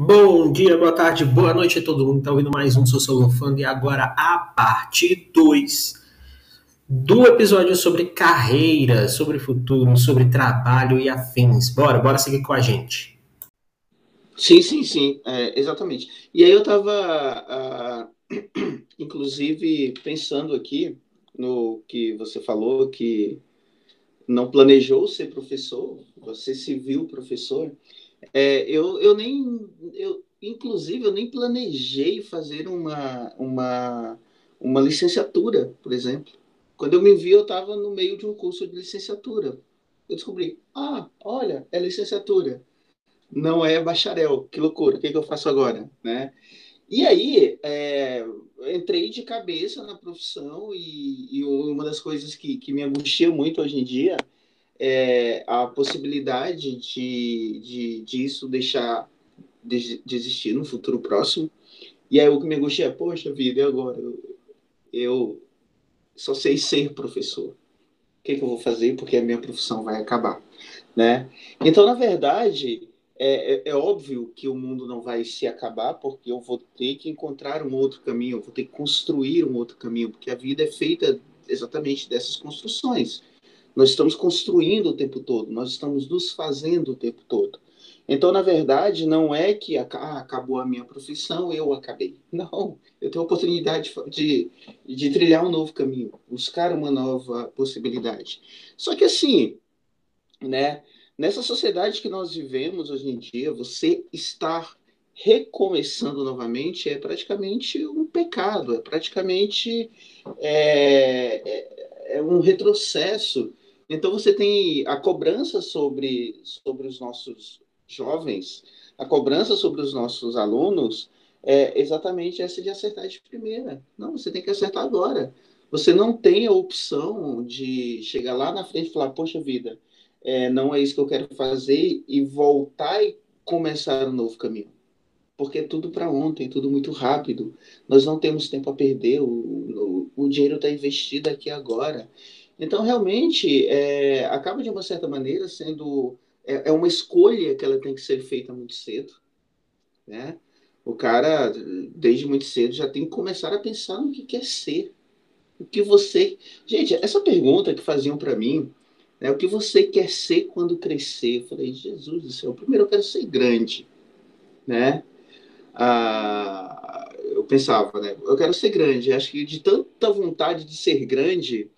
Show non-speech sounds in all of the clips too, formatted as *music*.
Bom dia, boa tarde, boa noite a todo mundo que está ouvindo mais um Sociolofando e agora a parte 2 do episódio sobre carreira, sobre futuro, sobre trabalho e afins. Bora, bora seguir com a gente. Sim, sim, sim, é, exatamente. E aí eu estava, uh, *clears throat* inclusive, pensando aqui no que você falou, que não planejou ser professor, você se viu professor. É, eu, eu nem, eu, inclusive, eu nem planejei fazer uma, uma, uma licenciatura, por exemplo. Quando eu me vi, eu estava no meio de um curso de licenciatura. Eu descobri, ah, olha, é licenciatura, não é bacharel. Que loucura, o que, é que eu faço agora, né? E aí, é, entrei de cabeça na profissão e, e, uma das coisas que, que me angustia muito hoje em dia é, a possibilidade de, de disso deixar de, de existir no futuro próximo. E aí o que me angustia é, poxa vida, e agora? Eu, eu só sei ser professor. O que, que eu vou fazer? Porque a minha profissão vai acabar. Né? Então, na verdade, é, é, é, óbvio que o mundo não vai se acabar, porque eu vou ter que encontrar um outro caminho, eu vou ter que construir um outro caminho, porque a vida é feita exatamente dessas construções. Nós estamos construindo o tempo todo, nós estamos nos fazendo o tempo todo. Então, na verdade, não é que ah, acabou a minha profissão, eu acabei. *laughs* Não, eu tenho a oportunidade de, de trilhar um novo caminho, buscar uma nova possibilidade. Só que assim, né, nessa sociedade que nós vivemos hoje em dia, você estar recomeçando novamente é praticamente um pecado, é praticamente é, é, é um retrocesso então você tem a cobrança sobre, sobre os nossos jovens, a cobrança sobre os nossos alunos é exatamente essa de acertar de primeira. Não, você tem que acertar agora. Você não tem a opção de chegar lá na frente e falar, poxa vida, é, não é isso que eu quero fazer e voltar e começar um novo caminho. Porque é tudo para ontem, tudo muito rápido. Nós não temos tempo a perder, o, o, o dinheiro está investido aqui agora. Então, realmente, é, acaba de uma certa maneira sendo. É, é, uma escolha que ela tem que ser feita muito cedo. Né? O cara, desde muito cedo, já tem que começar a pensar no que quer ser. O que você. Gente, essa pergunta que faziam para mim, né, o que você quer ser quando crescer? Eu falei, Jesus do céu, primeiro eu quero ser grande. Né? Ah, eu pensava, né? Eu quero ser grande. Acho que de tanta vontade de ser grande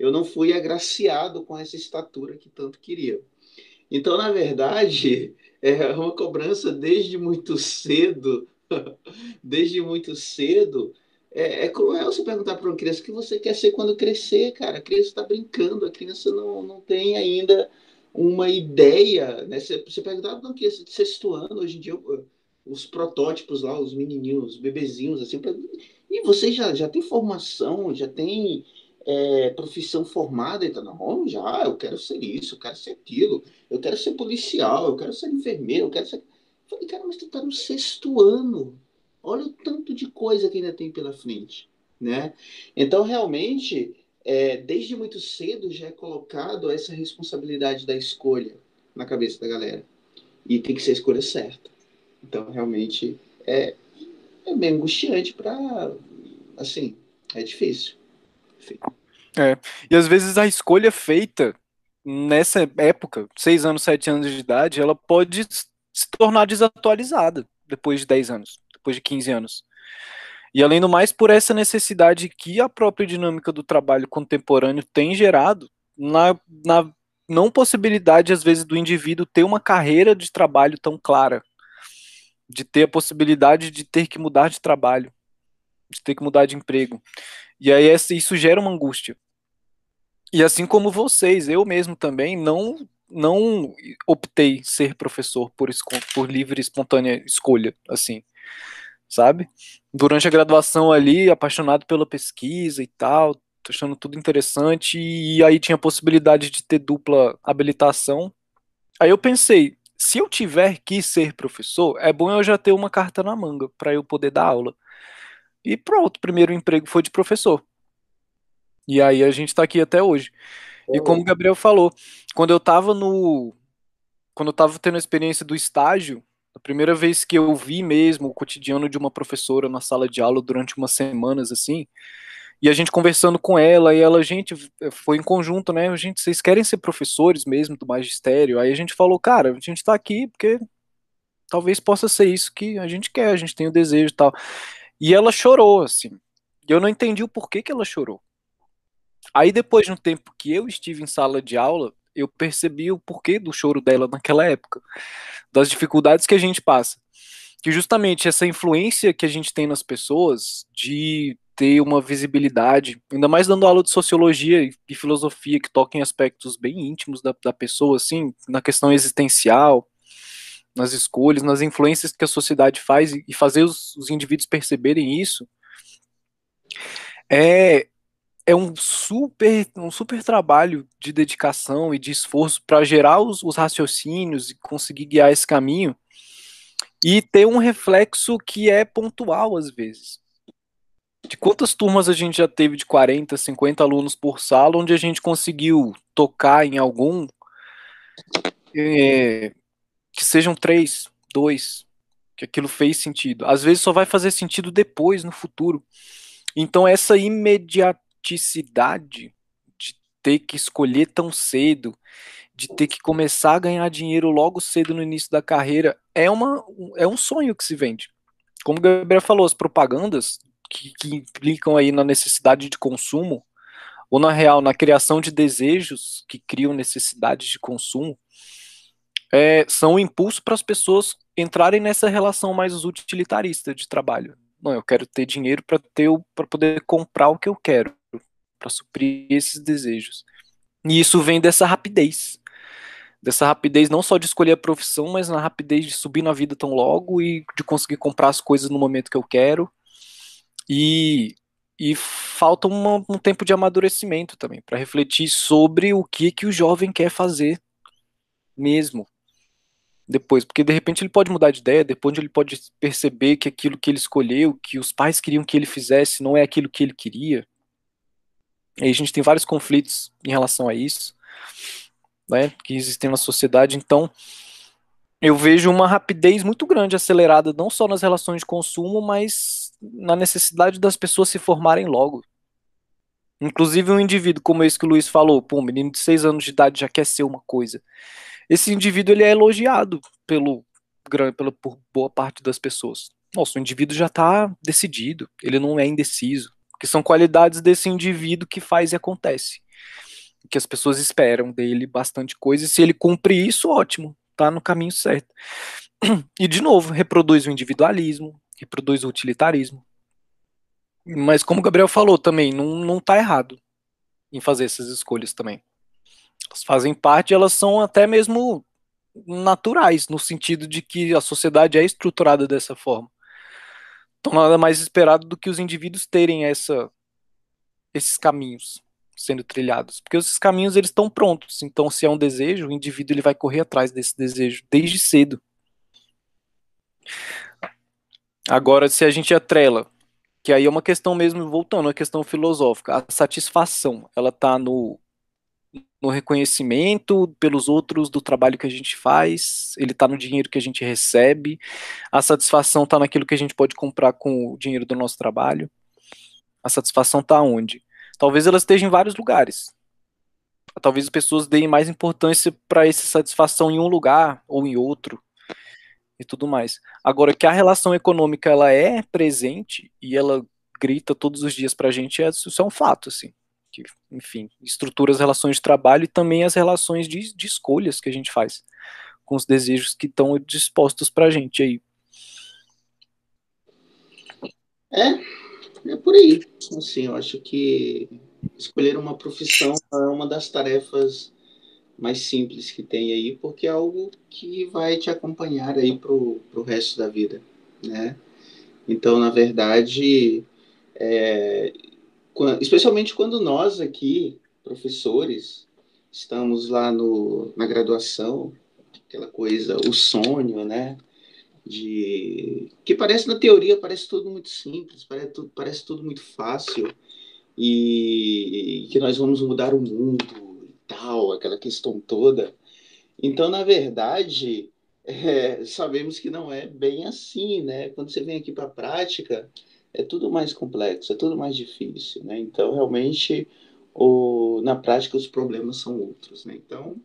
eu não fui agraciado com essa estatura que tanto queria. Então, na verdade, *laughs* é uma cobrança desde muito cedo, *laughs* desde muito cedo. É, é cruel você perguntar para uma criança o que você quer ser quando crescer, cara. A criança está brincando, a criança não, não tem ainda uma ideia. Né? Você, você perguntar não, que de sexto ano, hoje em dia, os protótipos lá, os menininhos, os bebezinhos, assim, pra... e você já, já tem formação, já tem é, profissão formada, então, não, já, eu quero ser isso, eu quero ser aquilo, eu quero ser policial, eu quero ser enfermeiro, eu quero ser. Eu falei, cara, mas tu tá no sexto ano. Olha o tanto de coisa que ainda tem pela frente, né? Então, realmente, é, desde muito cedo já é colocado essa responsabilidade da escolha na cabeça da galera. E tem que ser a escolha certa. Então, realmente, é, é bem angustiante para. Assim, é difícil. É. E às vezes a escolha feita nessa época, seis anos, sete anos de idade, ela pode se tornar desatualizada depois de 10 anos, depois de 15 anos. E além do mais, por essa necessidade que a própria dinâmica do trabalho contemporâneo tem gerado, na, na não possibilidade, às vezes, do indivíduo ter uma carreira de trabalho tão clara, de ter a possibilidade de ter que mudar de trabalho, de ter que mudar de emprego. E aí isso gera uma angústia. E assim como vocês, eu mesmo também não não optei ser professor por, por livre e espontânea escolha, assim, sabe? Durante a graduação ali, apaixonado pela pesquisa e tal, achando tudo interessante, e aí tinha a possibilidade de ter dupla habilitação. Aí eu pensei, se eu tiver que ser professor, é bom eu já ter uma carta na manga para eu poder dar aula. E pronto, o primeiro emprego foi de professor. E aí a gente está aqui até hoje. E como o Gabriel falou, quando eu estava no. Quando eu estava tendo a experiência do estágio, a A primeira vez que eu vi mesmo o cotidiano de uma professora na sala de aula durante umas semanas assim, e a gente conversando com ela, e ela, gente, foi em conjunto, né? Gente, vocês querem ser professores mesmo do magistério? Aí a gente falou, cara, a gente tá aqui porque talvez possa ser isso que a gente quer, a gente tem o desejo e tal. E ela chorou, assim. E eu não entendi o porquê que ela chorou. Aí depois de um tempo que eu estive em sala de aula, eu percebi o porquê do choro dela naquela época, das dificuldades que a gente passa. Que justamente essa influência que a gente tem nas pessoas de ter uma visibilidade, ainda mais dando aula de sociologia e filosofia que toquem aspectos bem íntimos da, da pessoa, assim, na questão existencial, nas escolhas, nas influências que a sociedade faz e fazer os, os indivíduos perceberem isso, é, é um super, um super trabalho de dedicação e de esforço para gerar os, os raciocínios e conseguir guiar esse caminho e ter um reflexo que é pontual às vezes. De quantas turmas a gente já teve de 40, 50 alunos por sala, onde a gente conseguiu tocar em algum é, que sejam três, dois, que aquilo fez sentido. Às vezes só vai fazer sentido depois, no futuro. Então essa imediaticidade de ter que escolher tão cedo, de ter que começar a ganhar dinheiro logo cedo no início da carreira, é, uma, é um sonho que se vende. Como o Gabriel falou, as propagandas que, que implicam aí na necessidade de consumo, ou na real, na criação de desejos que criam necessidades de consumo, é, são um impulso para as pessoas entrarem nessa relação mais utilitarista de trabalho. Não, eu quero ter dinheiro para ter para poder comprar o que eu quero, para suprir esses desejos. E isso vem dessa rapidez. Dessa rapidez não só de escolher a profissão, mas na rapidez de subir na vida tão logo e de conseguir comprar as coisas no momento que eu quero. E, e falta uma, um tempo de amadurecimento também, para refletir sobre o que, que o jovem quer fazer mesmo, depois, porque de repente ele pode mudar de ideia, depois ele pode perceber que aquilo que ele escolheu, que os pais queriam que ele fizesse, não é aquilo que ele queria. E aí a gente tem vários conflitos em relação a isso, né, que existem na sociedade. Então, eu vejo uma rapidez muito grande acelerada, não só nas relações de consumo, mas na necessidade das pessoas se formarem logo. Inclusive um indivíduo como esse que o Luiz falou, pô, um menino de 6 anos de idade já quer ser uma coisa esse indivíduo ele é elogiado pelo, pelo, por boa parte das pessoas. Nossa, o indivíduo já está decidido, ele não é indeciso, que são qualidades desse indivíduo que faz e acontece. Que as pessoas esperam dele bastante coisa, e se ele cumpre isso, ótimo, tá no caminho certo. *clears throat* E de novo, reproduz o individualismo, reproduz o utilitarismo. Mas como o Gabriel falou também, não, não tá errado em fazer essas escolhas também elas fazem parte, elas são até mesmo naturais, no sentido de que a sociedade é estruturada dessa forma. Então nada mais esperado do que os indivíduos terem essa, esses caminhos sendo trilhados, porque esses caminhos eles estão prontos. Então se é um desejo, o indivíduo ele vai correr atrás desse desejo desde cedo. Agora se a gente atrela, que aí é uma questão mesmo voltando à questão filosófica, a satisfação, ela está no no reconhecimento pelos outros do trabalho que a gente faz, ele está no dinheiro que a gente recebe, a satisfação está naquilo que a gente pode comprar com o dinheiro do nosso trabalho. A satisfação está onde? Talvez ela esteja em vários lugares. Talvez as pessoas deem mais importância para essa satisfação em um lugar ou em outro e tudo mais. Agora que a relação econômica ela é presente e ela grita todos os dias para a gente, isso é um fato, assim que, enfim, estrutura as relações de trabalho e também as relações de, de escolhas que a gente faz com os desejos que estão dispostos para a gente aí. É, é por aí. Assim, eu acho que escolher uma profissão é uma das tarefas mais simples que tem aí, porque é algo que vai te acompanhar aí pro, pro resto da vida, né? Então, na verdade, é, especialmente quando nós aqui, professores, estamos lá no, na graduação, aquela coisa, o sonho, né? De que parece na teoria parece tudo muito simples, parece tudo, parece tudo muito fácil e, e que nós vamos mudar o mundo tal, aquela questão toda. Então, na verdade, é, sabemos que não é bem assim, né? Quando você vem aqui para a prática, é tudo mais complexo, é tudo mais difícil, né? Então, realmente, o, na prática, os problemas são outros, né? Então,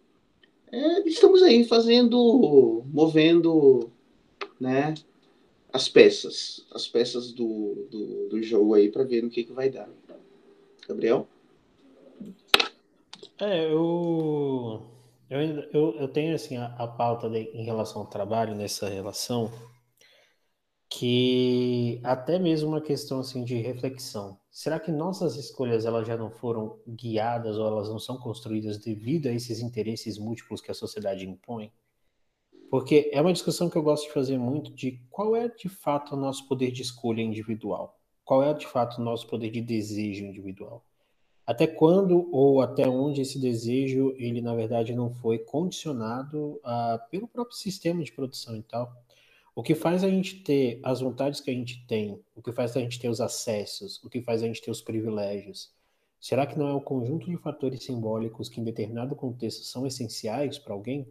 é, estamos aí fazendo, movendo, né? As peças, as peças do, do, do jogo aí para ver no que, que vai dar. Gabriel? É, eu, eu, eu, eu tenho assim a, a pauta de, em relação ao trabalho nessa relação que até mesmo uma questão assim de reflexão. Será que nossas escolhas elas já não foram guiadas ou elas não são construídas devido a esses interesses múltiplos que a sociedade impõe? Porque é uma discussão que eu gosto de fazer muito de qual é de fato o nosso poder de escolha individual. Qual é de fato o nosso poder de desejo individual? Até quando ou até onde esse desejo ele na verdade não foi condicionado uh, pelo próprio sistema de produção e tal? O que faz a gente ter as vontades que a gente tem, o que faz a gente ter os acessos, o que faz a gente ter os privilégios, será que não é o conjunto de fatores simbólicos que em determinado contexto são essenciais para alguém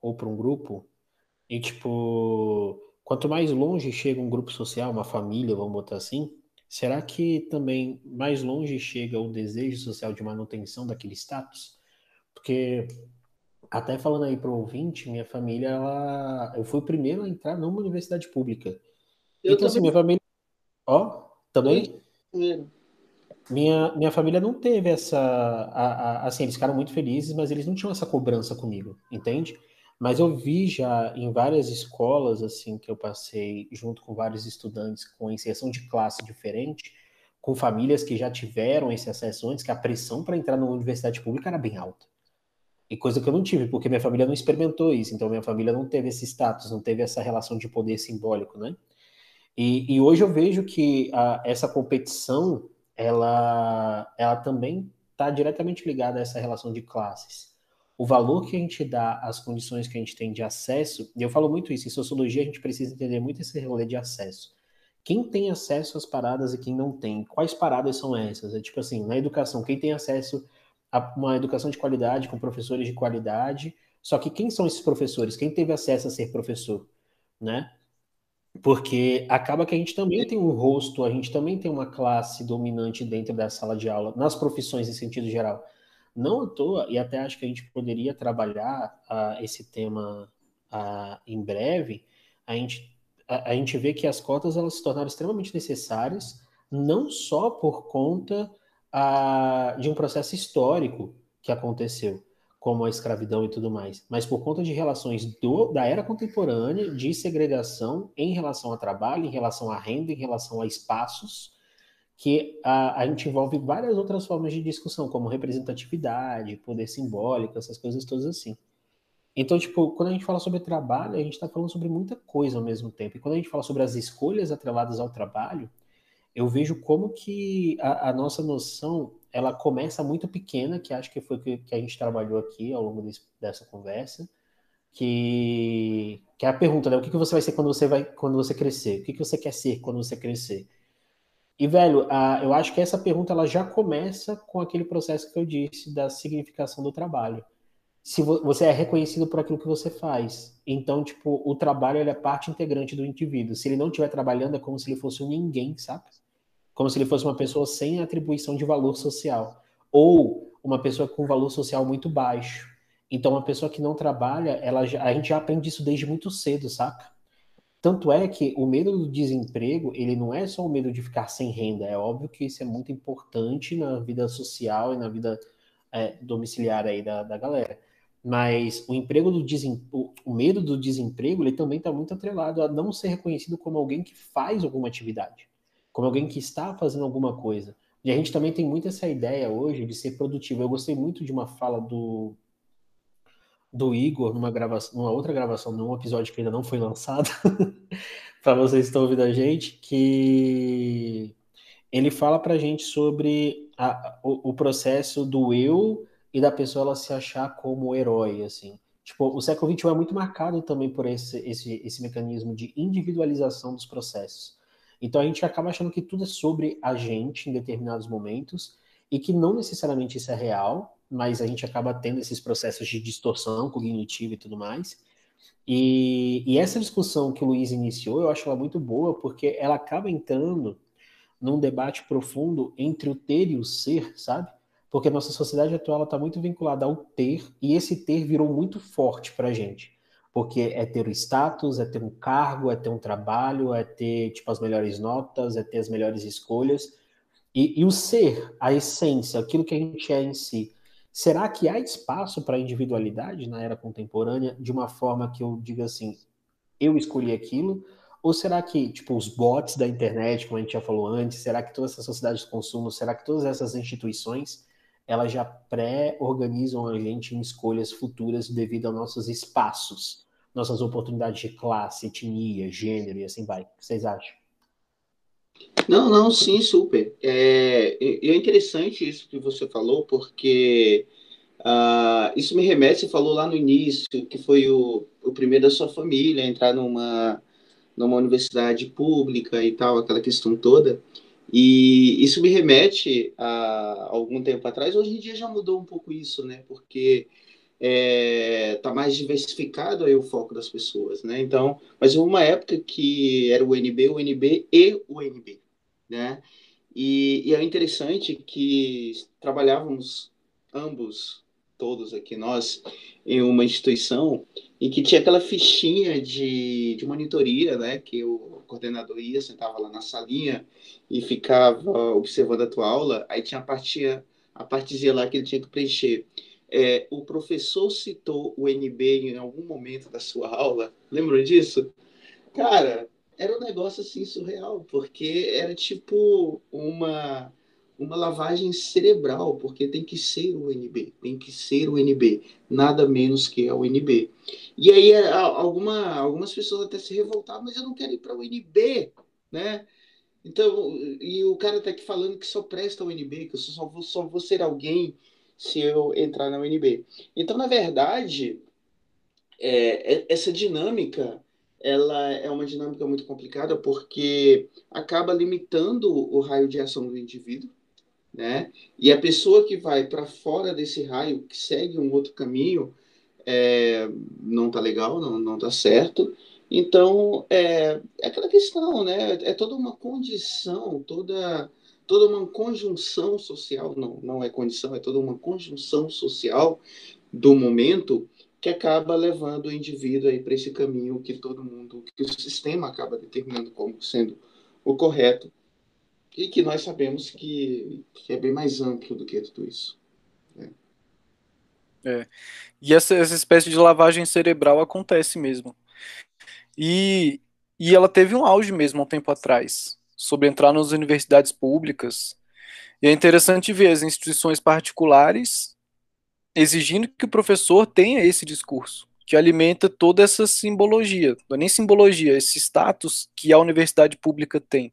ou para um grupo? E tipo, quanto mais longe chega um grupo social, uma família, vamos botar assim, Será que também mais longe chega o desejo social de manutenção daquele status? Porque, até falando aí para o ouvinte, minha família, ela... eu fui o primeiro a entrar numa universidade pública. Eu então, assim, também. assim, minha família. Ó, também? Minha, minha família não teve essa. A, a, assim, eles ficaram muito felizes, mas eles não tinham essa cobrança comigo, entende? Mas eu vi já em várias escolas assim que eu passei junto com vários estudantes com inserção de classe diferente, com famílias que já tiveram esse acesso antes, que a pressão para entrar numa universidade pública era bem alta. E coisa que eu não tive, porque minha família não experimentou isso, então minha família não teve esse status, não teve essa relação de poder simbólico, né? E, e hoje eu vejo que a, essa competição, ela, ela também está diretamente ligada a essa relação de classes o valor que a gente dá às condições que a gente tem de acesso, e eu falo muito isso, em sociologia a gente precisa entender muito esse rolê de acesso. Quem tem acesso às paradas e quem não tem? Quais paradas são essas? É tipo assim, na educação, quem tem acesso a uma educação de qualidade, com professores de qualidade, só que quem são esses professores? Quem teve acesso a ser professor, né? Porque acaba que a gente também tem um rosto, a gente também tem uma classe dominante dentro da sala de aula, nas profissões em sentido geral. Não à toa, e até acho que a gente poderia trabalhar uh, esse tema uh, em breve, a gente, a, a, gente vê que as cotas elas se tornaram extremamente necessárias, não só por conta uh, de um processo histórico que aconteceu, como a escravidão e tudo mais, mas por conta de relações do, da era contemporânea de segregação em relação ao trabalho, em relação à renda, em relação a espaços, que a, a gente envolve várias outras formas de discussão, como representatividade, poder simbólico, essas coisas todas assim. Então, tipo, quando a gente fala sobre trabalho, a gente está falando sobre muita coisa ao mesmo tempo. E quando a gente fala sobre as escolhas atreladas ao trabalho, eu vejo como que a, a nossa noção ela começa muito pequena, que acho que foi que, que a gente trabalhou aqui ao longo desse, dessa conversa, que, que é a pergunta, né? O que, que você vai ser quando você vai quando você crescer? O que, que você quer ser quando você crescer? E, velho, eu acho que essa pergunta ela já começa com aquele processo que eu disse da significação do trabalho. Se vo, você é reconhecido por aquilo que você faz. Então, tipo, o trabalho é parte integrante do indivíduo. Se ele não estiver trabalhando, é como se ele fosse um ninguém, sabe? Como se ele fosse uma pessoa sem atribuição de valor social. Ou uma pessoa com valor social muito baixo. Então, uma pessoa que não trabalha, ela a gente já aprende isso desde muito cedo, saca? Tanto é que o medo do desemprego, ele não é só o medo de ficar sem renda. É óbvio que isso é muito importante na vida social e na vida é, domiciliar aí da, da galera. Mas o emprego do desem... o medo do desemprego, ele também está muito atrelado a não ser reconhecido como alguém que faz alguma atividade, como alguém que está fazendo alguma coisa. E a gente também tem muito essa ideia hoje de ser produtivo. Eu gostei muito de uma fala do do Igor numa gravação, numa outra gravação, num episódio que ainda não foi lançado, *laughs* para vocês que estão ouvindo a gente, que ele fala para a gente sobre a, o, o, processo do eu e da pessoa ela se achar como herói, assim. Tipo, o século XXI é muito marcado também por esse, esse, esse mecanismo de individualização dos processos. Então a gente acaba achando que tudo é sobre a gente em determinados momentos e que não necessariamente isso é real, mas a gente acaba tendo esses processos de distorção cognitiva e tudo mais. E, e, essa discussão que o Luiz iniciou, eu acho ela muito boa, porque ela acaba entrando num debate profundo entre o ter e o ser, sabe? Porque a nossa sociedade atual está muito vinculada ao ter, e esse ter virou muito forte para a gente. Porque é ter o status, é ter um cargo, é ter um trabalho, é ter tipo, as melhores notas, é ter as melhores escolhas. E, e o ser, a essência, aquilo que a gente é em si, será que há espaço para individualidade na era contemporânea de uma forma que eu diga assim, eu escolhi aquilo? Ou será que, tipo, os bots da internet, como a gente já falou antes, será que toda essa sociedade de consumo, será que todas essas instituições, elas já pré-organizam a gente em escolhas futuras devido aos nossos espaços, nossas oportunidades de classe, etnia, gênero e assim vai? O que vocês acham? Não, não, sim, super. É, é interessante isso que você falou, porque uh, isso me remete, você falou lá no início, que foi o, o primeiro da sua família a entrar numa numa universidade pública e tal, aquela questão toda. E isso me remete a algum tempo atrás. Hoje em dia já mudou um pouco isso, né? Porque está é, tá mais diversificado aí o foco das pessoas, né? Então, mas houve uma época que era o UNB, o UNB e o UNB, né? E, e é interessante que trabalhávamos ambos, todos aqui nós, em uma instituição e que tinha aquela fichinha de, de monitoria, né? Que o coordenador ia, sentava lá na salinha e ficava observando a tua aula. Aí tinha a, partia, a partezinha lá que ele tinha que preencher. É, o professor citou o NB em algum momento da sua aula. Lembram disso? Cara, era um negócio assim surreal, porque era tipo uma uma lavagem cerebral, porque tem que ser o NB, tem que ser o NB, nada menos que a UNB. E aí é, alguma, algumas pessoas até se revoltavam, mas eu não quero ir para o UNB, né? Então, e o cara tá aqui falando que só presta o UNB, que eu só vou, só vou ser alguém se eu entrar na UNB. Então, na verdade, é, é, essa dinâmica ela é uma dinâmica muito complicada porque acaba limitando o raio de ação do indivíduo, né? E a pessoa que vai para fora desse raio, que segue um outro caminho, é, não tá legal, não, não tá certo. Então, é, é aquela questão, né? É toda uma condição, toda, toda uma conjunção social, não, não é condição, é toda uma conjunção social do momento que acaba levando o indivíduo aí para esse caminho que todo mundo, que o sistema acaba determinando como sendo o correto, e que nós sabemos que, que é bem mais amplo do que tudo isso. Né? É. E essa, essa espécie de lavagem cerebral acontece mesmo. E, e ela teve um auge mesmo há um tempo atrás, sobre entrar nas universidades públicas. E é interessante ver as instituições particulares exigindo que o professor tenha esse discurso, que alimenta toda essa simbologia, não é nem simbologia, esse status que a universidade pública tem.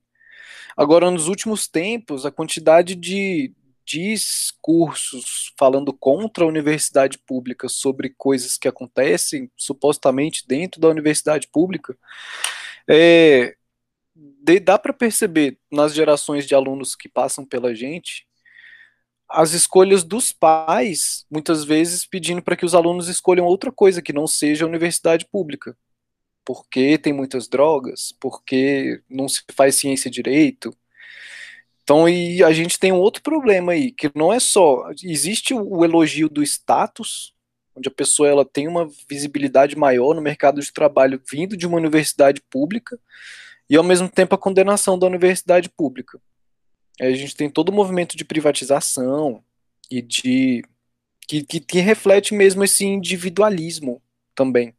Agora, nos últimos tempos, a quantidade de discursos falando contra a universidade pública sobre coisas que acontecem supostamente dentro da universidade pública, é, dá para perceber nas gerações de alunos que passam pela gente as escolhas dos pais, muitas vezes pedindo para que os alunos escolham outra coisa que não seja a universidade pública porque tem muitas drogas, porque não se faz ciência direito. Então, e a gente tem um outro problema aí, que não é só, existe o elogio do status, onde a pessoa ela tem uma visibilidade maior no mercado de trabalho vindo de uma universidade pública, e ao mesmo tempo a condenação da universidade pública. A gente tem todo o movimento de privatização e de que, que, que reflete mesmo esse individualismo também.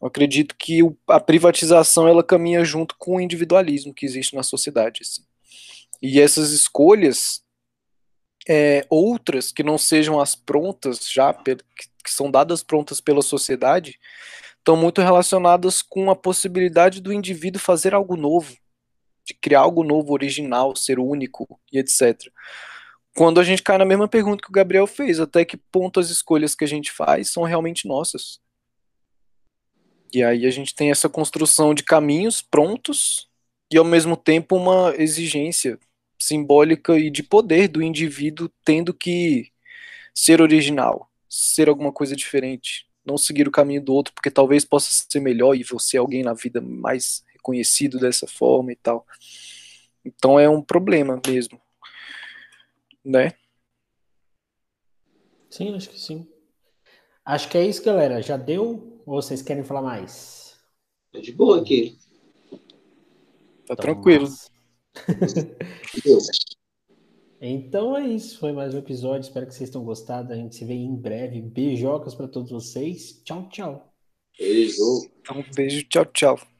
Eu acredito que o, a privatização ela caminha junto com o individualismo que existe na sociedade. Assim. E essas escolhas, é, outras que não sejam as prontas já, que são dadas prontas pela sociedade, estão muito relacionadas com a possibilidade do indivíduo fazer algo novo, de criar algo novo, original, ser único e etc. Quando a gente cai na mesma pergunta que o Gabriel fez, até que ponto as escolhas que a gente faz são realmente nossas? E aí a gente tem essa construção de caminhos prontos e ao mesmo tempo uma exigência simbólica e de poder do indivíduo tendo que ser original, ser alguma coisa diferente, não seguir o caminho do outro, porque talvez possa ser melhor e você é alguém na vida mais reconhecido dessa forma e tal. Então é um problema mesmo, né? Sim, acho que sim. Acho que é isso, galera. Já deu? Ou vocês querem falar mais? Tá de boa aqui. Tá então, tranquilo. *laughs* *laughs* então é isso. Foi mais um episódio. Espero que vocês tenham gostado. A gente se vê em breve. Beijocas para todos vocês. Tchau, tchau. Beijo. Então, um beijo. Tchau, tchau.